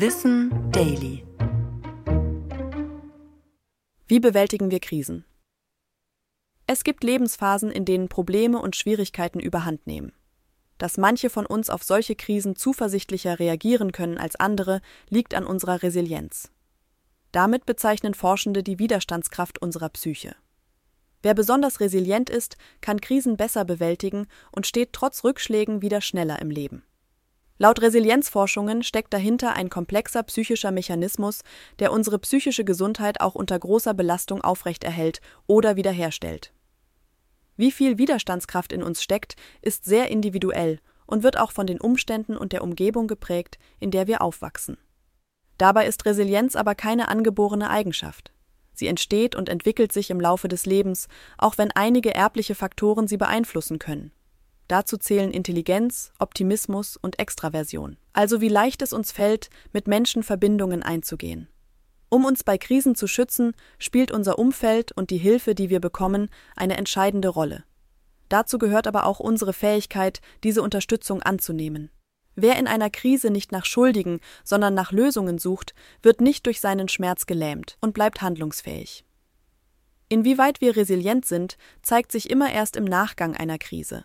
Wissen Daily. Wie bewältigen wir Krisen? Es gibt Lebensphasen, in denen Probleme und Schwierigkeiten überhand nehmen. Dass manche von uns auf solche Krisen zuversichtlicher reagieren können als andere, liegt an unserer Resilienz. Damit bezeichnen Forschende die Widerstandskraft unserer Psyche. Wer besonders resilient ist, kann Krisen besser bewältigen und steht trotz Rückschlägen wieder schneller im Leben. Laut Resilienzforschungen steckt dahinter ein komplexer psychischer Mechanismus, der unsere psychische Gesundheit auch unter großer Belastung aufrechterhält oder wiederherstellt. Wie viel Widerstandskraft in uns steckt, ist sehr individuell und wird auch von den Umständen und der Umgebung geprägt, in der wir aufwachsen. Dabei ist Resilienz aber keine angeborene Eigenschaft. Sie entsteht und entwickelt sich im Laufe des Lebens, auch wenn einige erbliche Faktoren sie beeinflussen können. Dazu zählen Intelligenz, Optimismus und Extraversion. Also wie leicht es uns fällt, mit Menschen Verbindungen einzugehen. Um uns bei Krisen zu schützen, spielt unser Umfeld und die Hilfe, die wir bekommen, eine entscheidende Rolle. Dazu gehört aber auch unsere Fähigkeit, diese Unterstützung anzunehmen. Wer in einer Krise nicht nach Schuldigen, sondern nach Lösungen sucht, wird nicht durch seinen Schmerz gelähmt und bleibt handlungsfähig. Inwieweit wir resilient sind, zeigt sich immer erst im Nachgang einer Krise.